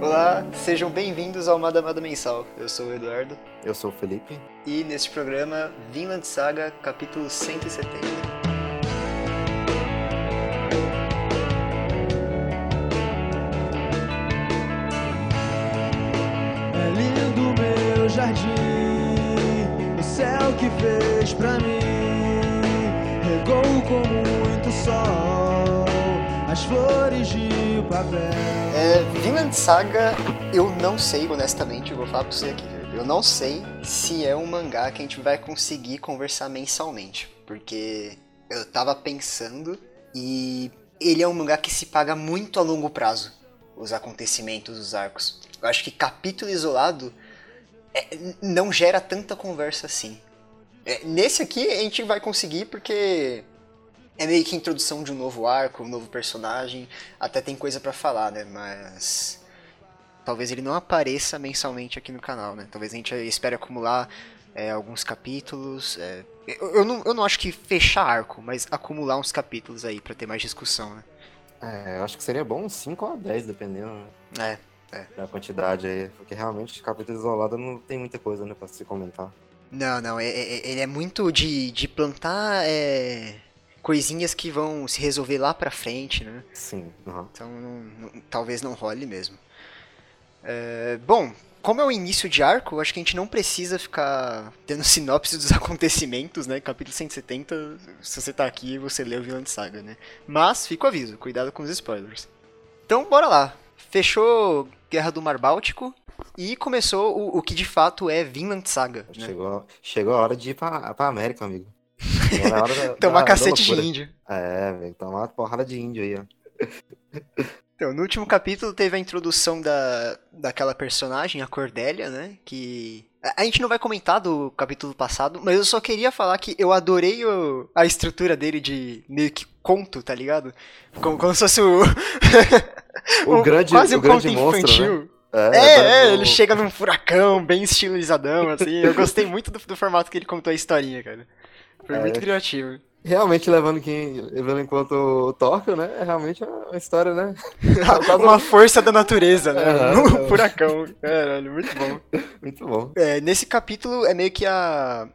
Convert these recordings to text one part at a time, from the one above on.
Olá, sejam bem-vindos ao Madamada Mensal. Eu sou o Eduardo Eu sou o Felipe. e neste programa Vinland Saga, capítulo 170. É, Vinland Saga, eu não sei, honestamente, eu vou falar pra você aqui. Eu não sei se é um mangá que a gente vai conseguir conversar mensalmente. Porque eu tava pensando e ele é um mangá que se paga muito a longo prazo. Os acontecimentos, os arcos. Eu acho que capítulo isolado é, não gera tanta conversa assim. É, nesse aqui a gente vai conseguir porque é meio que introdução de um novo arco, um novo personagem. Até tem coisa pra falar, né? Mas talvez ele não apareça mensalmente aqui no canal, né? Talvez a gente espere acumular é, alguns capítulos. é, eu, eu não, eu não acho que fechar arco, mas acumular uns capítulos aí pra ter mais discussão, né? É, eu acho que seria bom uns 5 a 10, dependendo né, É. da quantidade aí. Porque realmente, capítulo isolado não tem muita coisa, né, pra se comentar. Não, não, é- é- ele é muito de, de plantar é, coisinhas que vão se resolver lá pra frente, né? Sim, aham. Então não- não- talvez não role mesmo. É, bom, como é o início de arco, acho que a gente não precisa ficar tendo sinopse dos acontecimentos, né? Capítulo 170, se você tá aqui, você leu Vinland Saga, né? Mas, fica o aviso, cuidado com os spoilers. Então, bora lá. Fechou Guerra do Mar Báltico e começou o, o que de fato é Vinland Saga, né? Chegou, chegou a hora de ir pra, pra América, amigo. Tomar da cacete de índio. É, velho, tomar uma porrada de índio aí, ó. Então, no último capítulo teve a introdução da, daquela personagem, a Cordélia, né? Que. A a gente não vai comentar do capítulo passado, mas eu só queria falar que eu adorei o- a estrutura dele de meio que conto, tá ligado? Como, como se fosse o. O grande- quase o um grande conto monstro, infantil. É, É, é, ele chega num furacão, bem estilizadão, assim. Eu gostei muito do, do formato que ele contou a historinha, cara. Foi É. muito criativo. Realmente levando quem levando enquanto o Tóquio, né? É realmente uma história, né? Uma força da natureza, né? Aham. Um furacão. Caralho, muito bom. Muito bom. É, nesse capítulo é meio que a,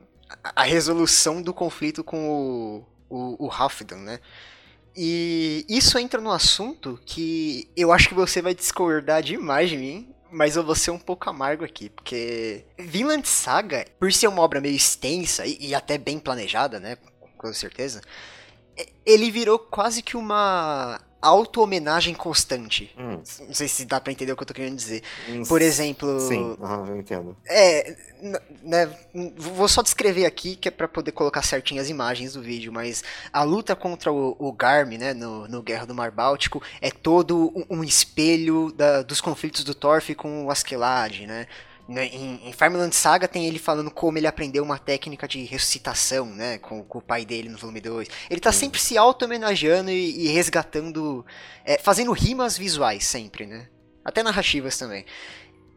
a resolução do conflito com o, o, o Halfdan, né? E isso entra no assunto que eu acho que você vai discordar demais de mim, mas eu vou ser um pouco amargo aqui, porque Vinland Saga, por ser uma obra meio extensa e, e até bem planejada, né? Com certeza, ele virou quase que uma auto-homenagem constante. Hum, Não sei se dá pra entender o que eu tô querendo dizer. hum, Por exemplo, Sim, aham, eu entendo. é, né, vou só descrever aqui que é pra poder colocar certinho as imagens do vídeo, mas a luta contra o, o Garm, né, no, no Guerra do Mar Báltico, é todo um, um espelho da- dos conflitos do Thorfinn com o Askeladd, né? Né, Em, em Farmland Saga tem ele falando como ele aprendeu uma técnica de ressuscitação, né, com, com o pai dele no volume 2. Ele tá sempre se auto-homenageando e, e resgatando, é, fazendo rimas visuais sempre, né? Até narrativas também.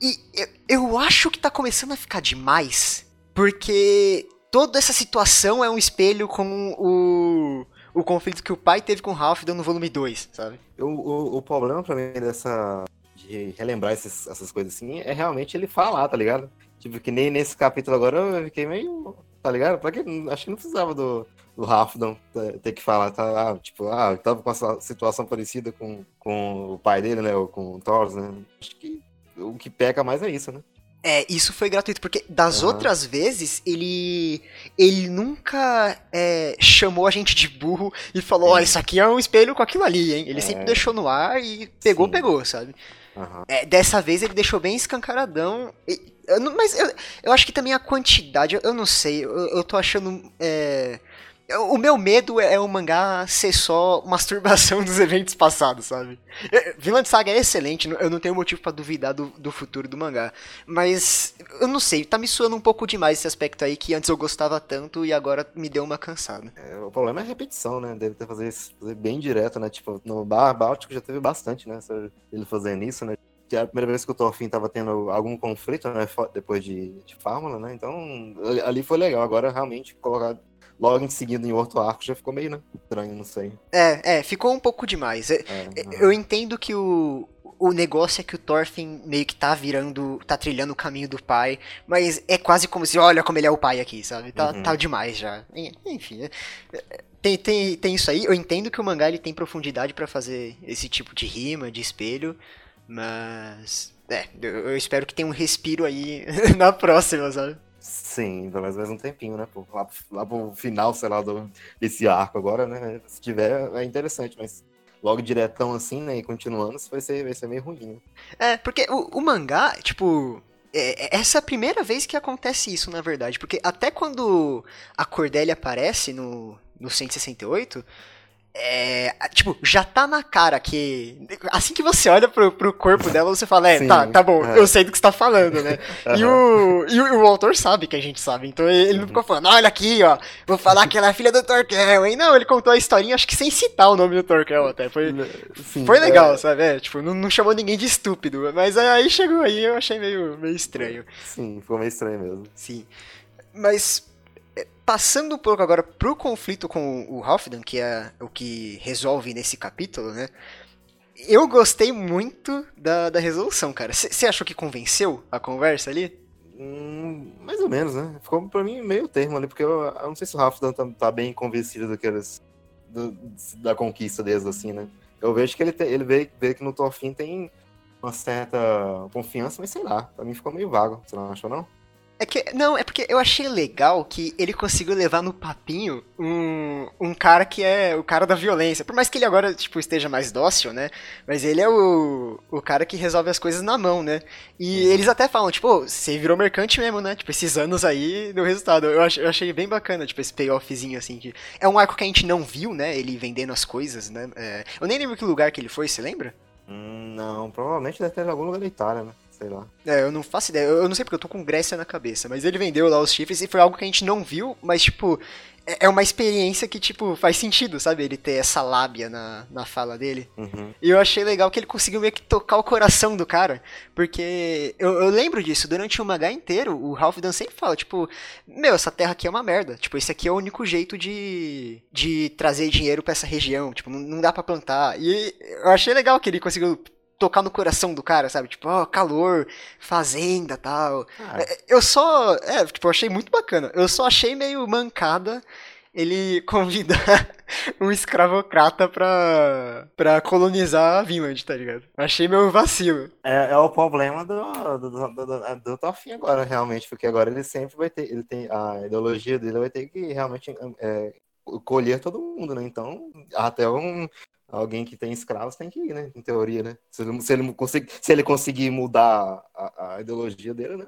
E eu, eu acho que tá começando a ficar demais, porque toda essa situação é um espelho com o, o conflito que o pai teve com o Halfdan no volume 2, sabe? O, o, o problema pra mim dessa. De relembrar esses- essas coisas assim é realmente ele falar, tá ligado? Tipo, que nem nesse capítulo agora eu fiquei meio. Tá ligado? Pra que, acho que não precisava do, do Halfdan ter- ter que falar, tá? Ah, tipo, ah, eu tava com essa situação parecida com, com o pai dele, né? Ou com o Thor, né? Acho que o que peca mais é isso, né? É, isso foi gratuito, porque das Aham. outras vezes, ele ele nunca é, chamou a gente de burro e falou, ó, Sim. isso aqui é um espelho com aquilo ali, hein? Ele É. sempre deixou no ar e pegou, Sim. pegou, sabe? Aham. É, dessa vez ele deixou bem escancaradão. E- eu mas eu, eu acho que também a quantidade, eu, eu não sei, eu, eu tô achando. é, o meu medo é o mangá ser só masturbação dos eventos passados, sabe? É, Vinland Saga é excelente, eu não tenho motivo pra duvidar do, do futuro do mangá. Mas eu não sei, tá me suando um pouco demais esse aspecto aí que antes eu gostava tanto e agora me deu uma cansada. É, o problema é a repetição, né? Deve ter fazer isso fazer bem direto, né? Tipo, no Bar Báltico já teve bastante, né? Ele fazendo isso, né? Que a primeira vez que o Thorfinn tava tendo algum conflito, né? Depois de, de Fórmula, né? Então, ali foi legal. Agora, realmente, colocar logo em seguida em outro arco já ficou meio, né? Estranho, não sei. É, é, ficou um pouco demais. É, É, Eu entendo que o, o negócio é que o Thorfinn meio que tá virando, tá trilhando o caminho do pai, mas é quase como se, olha como ele é o pai aqui, sabe? Tá, Uhum. tá demais já. Enfim, é- é- tem, tem, tem isso aí. Eu entendo que o mangá ele tem profundidade pra fazer esse tipo de rima, de espelho, mas. É, eu, eu espero que tenha um respiro aí na próxima, sabe? Sim, pelo menos mais um tempinho, né? Pô? Lá, lá pro final, sei lá, do, desse arco agora, né? Se tiver, é interessante, mas logo diretão assim, né? E continuando, isso vai ser, vai ser meio ruim, né? É, porque o, o mangá, tipo. é- é- essa é a primeira vez que acontece isso, na verdade. Porque até quando a Cordélia aparece no, no 168, é, tipo, já tá na cara que. Assim que você olha pro, pro corpo dela, você fala, é, Sim, tá, tá bom, é. eu sei do que você tá falando, né? E, o, e, o, o autor sabe que a gente sabe, então ele Uhum. não ficou falando, olha aqui, ó, vou falar que ela é filha do Torquel, hein? Não, ele contou a historinha, acho que sem citar o nome do Torquel até. Foi, Sim, foi legal, é, sabe? É, tipo, não, não chamou ninguém de estúpido. Mas aí chegou aí, eu achei meio, meio estranho. sim, ficou meio estranho mesmo. Sim. Mas, é, passando um pouco agora pro conflito com o Halfdan, que é o que resolve nesse capítulo, né? Eu gostei muito da, da resolução, cara. Você achou que convenceu a conversa ali? Hum, mais ou menos, né? Ficou pra mim meio termo ali, porque eu, eu não sei se o Rafdan tá, tá bem convencido daqueles, do- da conquista deles, assim, né? Eu vejo que ele, tem, ele vê, vê que no Thorfinn tem uma certa confiança, mas sei lá, pra mim ficou meio vago, você não achou, não? É que, não, é porque eu achei legal que ele conseguiu levar no papinho um, um cara que é o cara da violência. Por mais que ele agora, tipo, esteja mais dócil, né? Mas ele é o, o cara que resolve as coisas na mão, né? E eles até falam, tipo, "Ô, você virou mercante mesmo, né? Tipo, esses anos aí deu resultado. Eu achei, eu achei bem bacana, tipo, esse payoffzinho, assim. Que é um arco que a gente não viu, né? Ele vendendo as coisas, né? É, eu nem lembro que lugar que ele foi, você lembra? Hum, não, provavelmente deve ter em algum lugar da Itália, né? Sei lá. É, eu não faço ideia. Eu eu não sei porque eu tô com Grécia na cabeça, mas ele vendeu lá os chifres e foi algo que a gente não viu, mas, tipo, é é uma experiência que, tipo, faz sentido, sabe? Ele ter essa lábia na, na fala dele. Uhum. E eu achei legal que ele conseguiu meio que tocar o coração do cara, porque eu, eu lembro disso, durante o mangá inteiro, o Halfdan sempre fala, tipo, meu, essa terra aqui é uma merda, tipo, esse aqui é o único jeito de, de trazer dinheiro pra essa região, tipo, não, não dá pra plantar. E eu achei legal que ele conseguiu tocar no coração do cara, sabe? Tipo, ó, calor, fazenda, tal. Ah, É, Eu só, é, tipo, eu achei muito bacana. Eu só achei meio mancada ele convidar um escravocrata pra, pra colonizar a Vinland, tá ligado? Achei meio vacilo. É, é o problema do, do, do, do, do Thorfinn agora, realmente, porque agora ele sempre vai ter, ele tem, a ideologia dele vai ter que realmente é, colher todo mundo, né? Então, até um, alguém que tem escravos tem que ir, né? Em teoria, né? Se ele, se ele, conseguir, se ele conseguir mudar a, a ideologia dele, né?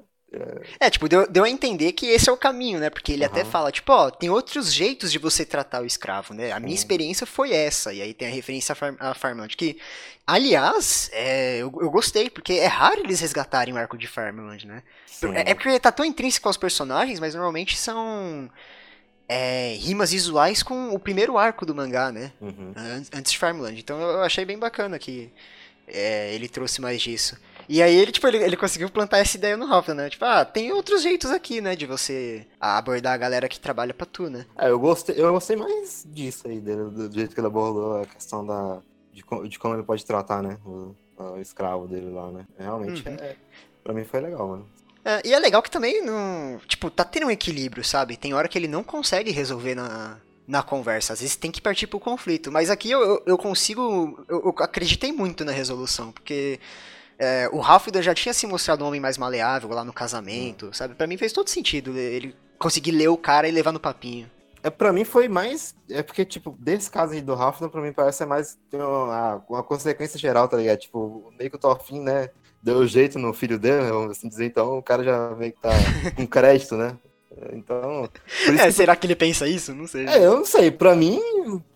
É, tipo, deu, deu a entender que esse é o caminho, né? Porque ele até Aham. fala, tipo, ó, tem outros jeitos de você tratar o escravo, né? A minha Sim. experiência foi essa. E aí tem a referência a, Farm a Farmland, que, aliás, é, eu, eu gostei, porque é raro eles resgatarem o arco de Farmland, né? Sim. É é porque tá tão intrínseco aos personagens, mas normalmente são é, rimas visuais com o primeiro arco do mangá, né? Uhum. An- Antes de Farmland. Então eu achei bem bacana que é, ele trouxe mais disso. E aí ele, tipo, ele, ele conseguiu plantar essa ideia no Hoffman, né? Tipo, ah, tem outros jeitos aqui, né? De você abordar a galera que trabalha pra tu, né? É, eu gostei, eu gostei mais disso aí, dele, do jeito que ele abordou a questão da, de, de como ele pode tratar, né? O, o escravo dele lá, né? Realmente, Uhum. é, pra mim foi legal, mano. É, e é legal que também, não, tipo, tá tendo um equilíbrio, sabe? Tem hora que ele não consegue resolver na, na conversa. Às vezes tem que partir pro conflito. Mas aqui eu, eu, eu consigo. Eu, eu acreditei muito na resolução, porque. é, o Halfdan já tinha se mostrado um homem mais maleável lá no casamento, sabe? Pra mim fez todo sentido ele conseguir ler o cara e levar no papinho. É, pra mim foi mais. É porque, tipo, desse caso aí do Halfdan, pra mim parece ser mais uma, uma consequência geral, tá ligado? Tipo, meio que o Thorfinn, né? Deu jeito no filho dele, vamos assim dizer, então o cara já meio que tá com crédito, né? Então. É, que- será que ele pensa isso? Não sei. É, eu não sei, pra mim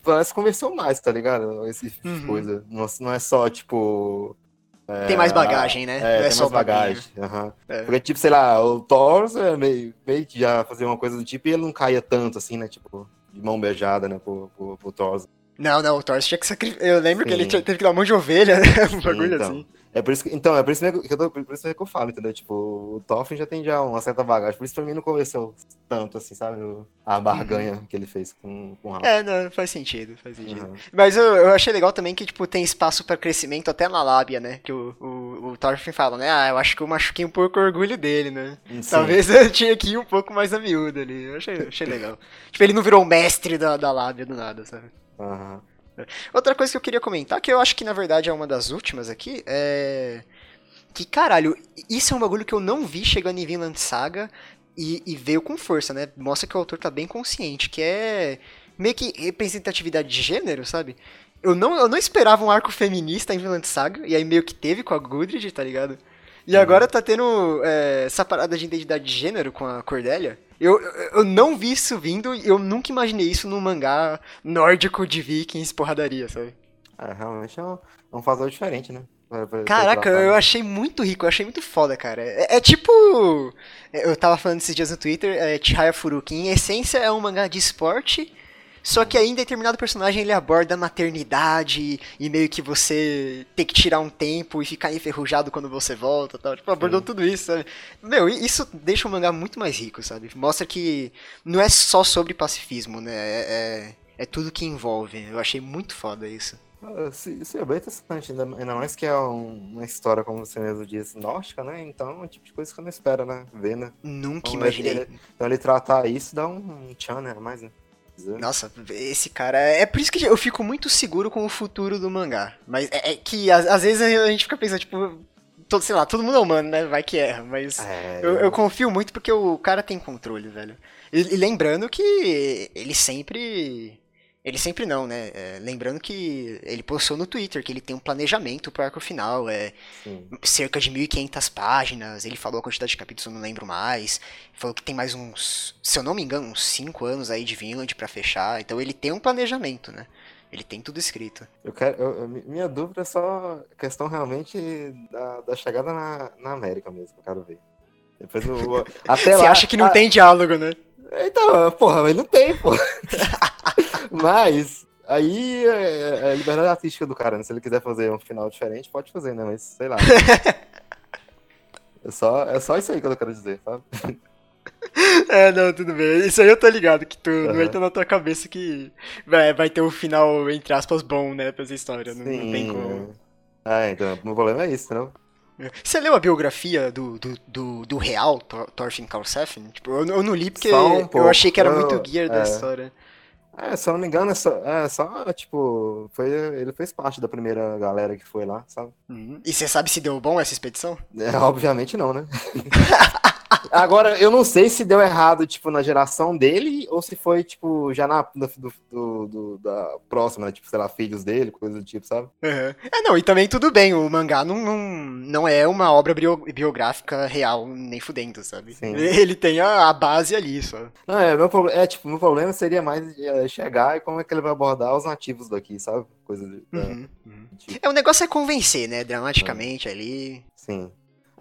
parece que conversou mais, tá ligado? Esse tipo de Uhum. coisa. Não, não é só, tipo. tem mais bagagem, né? É, não é tem só bagagem. aham. É. Porque, tipo, sei lá, o Thor é meio, meio que já fazia uma coisa do tipo e ele não caía tanto, assim, né? Tipo, de mão beijada, né, pro, pro, pro Thor. Não, não, o Thor tinha que sacrificar. Eu lembro que Sim. ele tinha- teve que dar um monte de ovelha, né? Um bagulho então. assim. É por isso que, então, é por isso que eu, tô, por isso que eu falo, entendeu? Tipo, o Toffin já tem já uma certa bagagem. Por isso pra mim não convenceu tanto, assim, sabe? A barganha que ele fez com, com o Rafa. É, não, faz sentido, faz sentido. Uhum. Mas eu, eu achei legal também que, tipo, tem espaço pra crescimento até na lábia, né? Que o, o, o Thorfinn fala, né? Ah, eu acho que eu machuquei um pouco o orgulho dele, né? Sim. Talvez eu tinha que ir um pouco mais a miúda ali. Eu achei, achei legal. tipo, ele não virou o mestre da, da lábia do nada, sabe? Aham. Outra coisa que eu queria comentar, que eu acho que na verdade é uma das últimas aqui, é. Que caralho, isso é um bagulho que eu não vi chegando em Vinland Saga e, e veio com força, né? Mostra que o autor tá bem consciente, que é meio que representatividade de gênero, sabe? Eu não, eu não esperava um arco feminista em Vinland Saga, e aí meio que teve com a Gudrid, tá ligado? E agora tá tendo é, essa parada de identidade de gênero com a Cordélia. Eu, eu, não vi isso vindo e eu nunca imaginei isso num mangá nórdico de vikings porradaria, sabe? É, realmente é um, é um fator diferente, né? Pra- pra- Caraca, pra- eu achei muito rico, eu achei muito foda, cara. É, é tipo. Eu tava falando esses dias no Twitter, é Chihaya Furuki. Em essência, é um mangá de esporte. Só que aí, em determinado personagem, ele aborda a maternidade e meio que você ter que tirar um tempo e ficar enferrujado quando você volta tal. Tipo, abordou Sim. tudo isso, sabe? Meu, isso deixa o mangá muito mais rico, sabe? Mostra que não é só sobre pacifismo, né? É, é, é tudo que envolve. Eu achei muito foda isso. Ah, Isso, é bem interessante, ainda, mais que é um- uma história, como você mesmo disse, nórdica, né? Então é um tipo de coisa que eu não espero, né? Ver, né? Nunca Então, imaginei. ele- Então ele tratar isso dá um tchan, né? Mais, né? Dizer. Nossa, esse cara. É por isso que eu fico muito seguro com o futuro do mangá. Mas é, é que às, às vezes a gente fica pensando, tipo. Todo, sei lá, todo mundo é humano, né? Vai que erra. Mas É, eu, eu confio muito porque o cara tem controle, velho. E, e lembrando que ele sempre. Ele sempre não, né? É, lembrando que ele postou no Twitter que ele tem um planejamento pro arco final. É, sim. cerca de 1.500 páginas. Ele falou a quantidade de capítulos, eu não lembro mais. Falou que tem mais uns, se eu não me engano, uns 5 anos aí de Vinland pra fechar. Então ele tem um planejamento, né? Ele tem tudo escrito. Eu quero, eu- eu- minha dúvida é só questão realmente da, da chegada na, na América mesmo, eu quero ver. Depois o, até Você lá, acha que não ah, tem diálogo, né? Então, porra, mas não tem, pô. mas aí é, é a liberdade artística do cara, né? Se ele quiser fazer um final diferente, pode fazer, né? Mas sei lá. É só, é só isso aí que eu quero dizer, sabe? É, não, tudo bem. Isso aí eu tô ligado, que tu não Aham. entra na tua cabeça que vai, vai ter um final, entre aspas, bom, né, pra essa história. Não, não tem como. Ah, então, o meu problema é isso, não? Você leu a biografia do, do, do, do real Thor- Thorfinn Karlsefn? Tipo, eu, eu não li porque um eu achei que era muito gear da é. história. É, se eu não me engano, é só, é só tipo, foi, ele fez parte da primeira galera que foi lá, sabe? Uhum. E você sabe se deu bom essa expedição? É, obviamente não, né? Agora, eu não sei se deu errado, tipo, na geração dele, ou se foi, tipo, já na do, do- do- da próxima, né? Tipo, sei lá, filhos dele, coisa do tipo, sabe? Uhum. É, não, e também tudo bem, o mangá não, não, não é uma obra bio- biográfica real, nem fudendo, sabe? Sim. Ele tem a, a base ali só. Não, é, meu, é, tipo, meu problema seria mais é, chegar e como é que ele vai abordar os nativos daqui, sabe? Coisa de, é, Uhum, uhum. tipo, É, o negócio é convencer, né, dramaticamente ali. sim.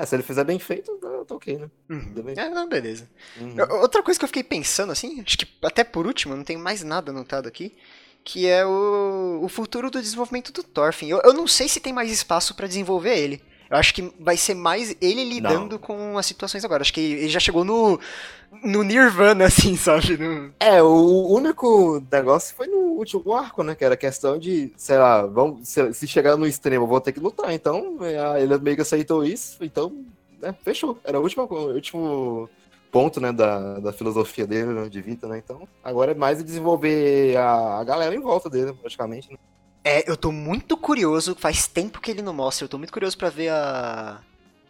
É, se ele fizer bem feito, eu tô ok, né? Uhum. É, não, beleza. Uhum. Outra coisa que eu fiquei pensando, assim, acho que até por último, não tenho mais nada anotado aqui, que é o, o futuro do desenvolvimento do Thorfinn. Eu, eu não sei se tem mais espaço pra desenvolver ele. Eu acho que vai ser mais ele lidando com as situações agora. Acho que ele já chegou no, no Nirvana, assim, sabe? No- É, o único negócio foi no último arco, né? Que era a questão de, sei lá, vamos, se, se chegar no extremo, eu vou ter que lutar. Então, é, ele meio que aceitou isso, então, né, fechou. Era o último, o último ponto, né, da, da filosofia dele, né, de vida, né? Então, agora é mais desenvolver a, a galera em volta dele, praticamente. Né? É, eu tô muito curioso, faz tempo que ele não mostra, eu tô muito curioso pra ver a.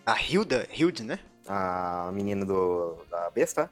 A Hilda, Hilde, né? A menina do, da besta.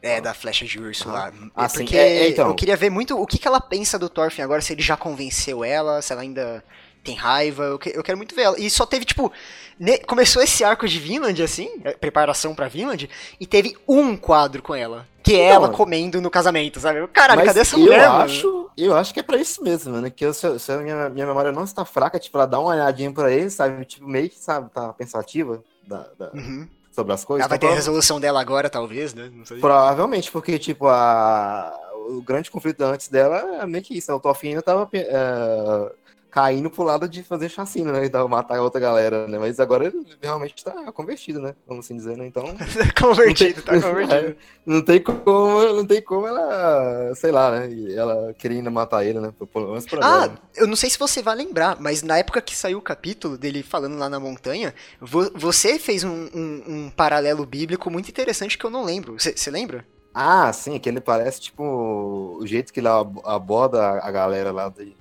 É, da flecha de urso lá. Ah, É sim. porque É, é, então. eu queria ver muito o que, que ela pensa do Thorfinn agora, se ele já convenceu ela, se ela ainda tem raiva. Eu, que- eu quero muito ver ela. E só teve, tipo. ne- começou esse arco de Vinland, assim, é, preparação pra Vinland, e teve um quadro com ela. Que é Então, ela comendo no casamento, sabe? Caralho, cadê essa eu mulher, mano? acho, eu acho que é pra isso mesmo, mano. Que eu, se, eu- se a minha, minha memória não está fraca, tipo, ela dá uma olhadinha pra ele, sabe? Tipo, meio que, sabe, tá pensativa da- da- Uhum. sobre as coisas. Ela vai ter Então, a resolução dela agora, talvez, né? Não sei. Provavelmente, porque, tipo, a, o grande conflito antes dela é meio que isso? O ainda tava é, caindo pro lado de fazer chacina, né? E tal, matar a outra galera, né? Mas agora ele realmente tá convertido, né? Vamos assim dizer, né? Então. convertido, tá não convertido. tem, não tem como, não tem como ela, sei lá, né? Ela querendo matar ele, né? Pelo menos pra Ah, ela. eu não sei se você vai lembrar, mas na época que saiu o capítulo dele falando lá na montanha, vo- você fez um, um- um paralelo bíblico muito interessante que eu não lembro. Você lembra? Ah, sim, que ele parece, tipo, o jeito que ele ab- aborda a galera lá de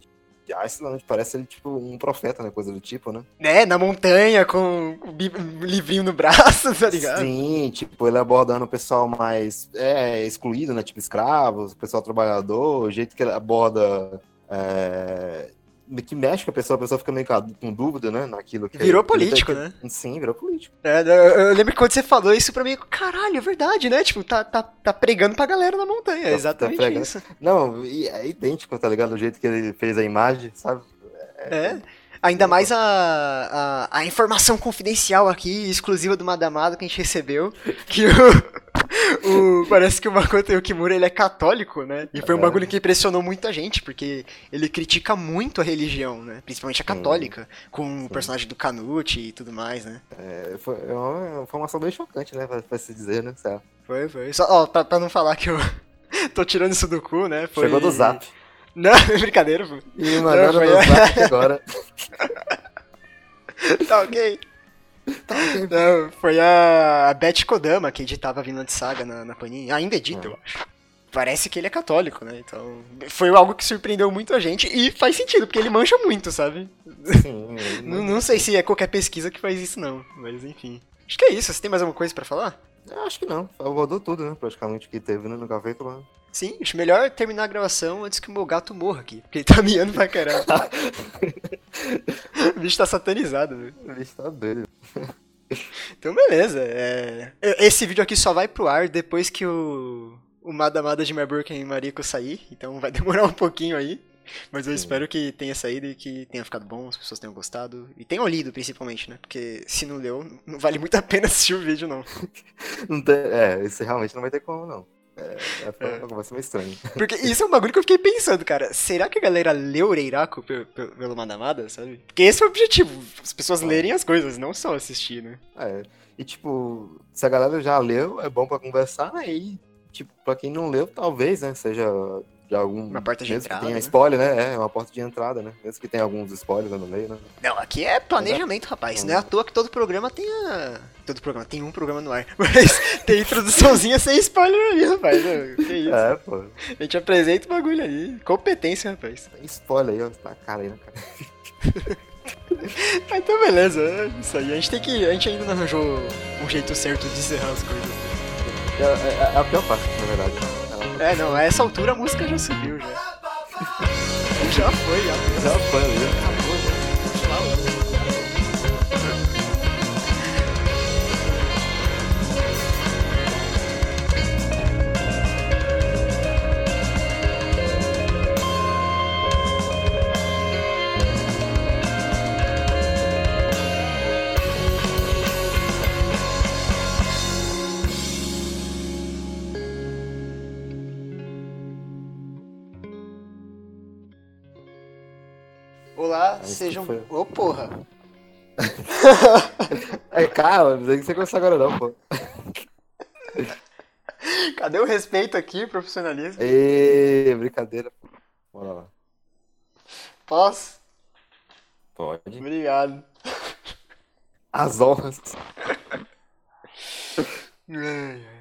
Iceland, parece ele, tipo, um profeta, né? Coisa do tipo, né? É, na montanha, com um livrinho no braço, tá ligado? Sim, tipo, ele abordando o pessoal mais é, excluído, né? Tipo, escravos, o pessoal trabalhador, o jeito que ele aborda. É, que mexe com a pessoa, a pessoa fica meio com dúvida, né? Naquilo que Virou que ele político, tem- né? Sim, virou político. É, eu, eu lembro que quando você falou isso pra mim, caralho, é verdade, né? Tipo, tá, tá, tá pregando pra galera na montanha. É Tá- exatamente tá isso. Não, é idêntico, tá ligado? O jeito que ele fez a imagem, sabe? É. Ainda mais a, a, a informação confidencial aqui, exclusiva do Madamado que a gente recebeu, que o, o- parece que o Makoto Yukimura ele é católico, né? E foi um É. bagulho que impressionou muita gente, porque ele critica muito a religião, né? Principalmente a católica, com o personagem do Canute e tudo mais, né? É, foi é uma informação bem chocante, né? Pra, pra se dizer, né? Foi, foi. Só, ó, pra, pra não falar que eu tô tirando isso do cu, né? Foi... Chegou do zap. Não, é brincadeira, pô. E me mandaram foi- no zap agora. Tá ok. Tá ok. Não, foi a, a Beth Kodama que editava a Vinland Saga na, na Panini. Ainda edita, eu acho. Parece que ele é católico, né? Então, foi algo que surpreendeu muito a gente e faz sentido, porque ele mancha muito, sabe? Sim, Não, não sei se é qualquer pesquisa que faz isso, não. Mas enfim. Acho que é isso. Você tem mais alguma coisa pra falar? Eu acho que não. Abordou tudo, né? Praticamente que teve, né? No capítulo. Sim, acho melhor terminar a gravação antes que o meu gato morra aqui. Porque ele tá miando pra caralho. o bicho tá satanizado, velho. O bicho tá doido. Então, beleza. é, Esse vídeo aqui só vai pro ar depois que o, o Madamada de Merburken e Mariko sair. Então vai demorar um pouquinho aí. Mas eu Sim. espero que tenha saído e que tenha ficado bom, as pessoas tenham gostado. E tenham lido, principalmente, né? Porque se não leu, não vale muito a pena assistir o vídeo, não. Não tem, é, esse realmente não vai ter como, não. É, é, vai ser meio estranho. Porque isso é um bagulho que eu fiquei pensando, cara. Será que a galera leu Reiraku pe- pe- pelo Madamada, sabe? Porque esse é o objetivo. As pessoas lerem as coisas, não só assistir, né? É, e tipo, se a galera já leu, é bom pra conversar, né? E, tipo, pra quem não leu, talvez, né? Seja de algum. Uma porta de mesmo entrada, que tenha né? spoiler, né? É, uma porta de entrada, né? Mesmo que tenha alguns spoilers no meio, né? Não, aqui é planejamento, rapaz. Não é à toa que todo programa tenha. Todo programa, tem um programa no ar. Mas tem introduçãozinha sem spoiler aí, rapaz. Ô, Que isso? É, pô. A gente apresenta o bagulho aí. Competência, rapaz. Tem spoiler aí, ó, na cara aí, né, cara? Então, beleza. É isso aí. A gente tem que. A gente ainda não arranjou um jeito certo de encerrar as coisas. É, é- é a pior parte, na verdade. É, não, a essa altura a música já subiu, já. já foi, já. Já foi já. Sejam. foi. Ô, porra. É, cara, não tem que você começar agora não, pô. Cadê o respeito aqui, profissionalismo? Ê, brincadeira. pô. Bora lá. Posso? Pode. Obrigado. As honras. Ai, ai.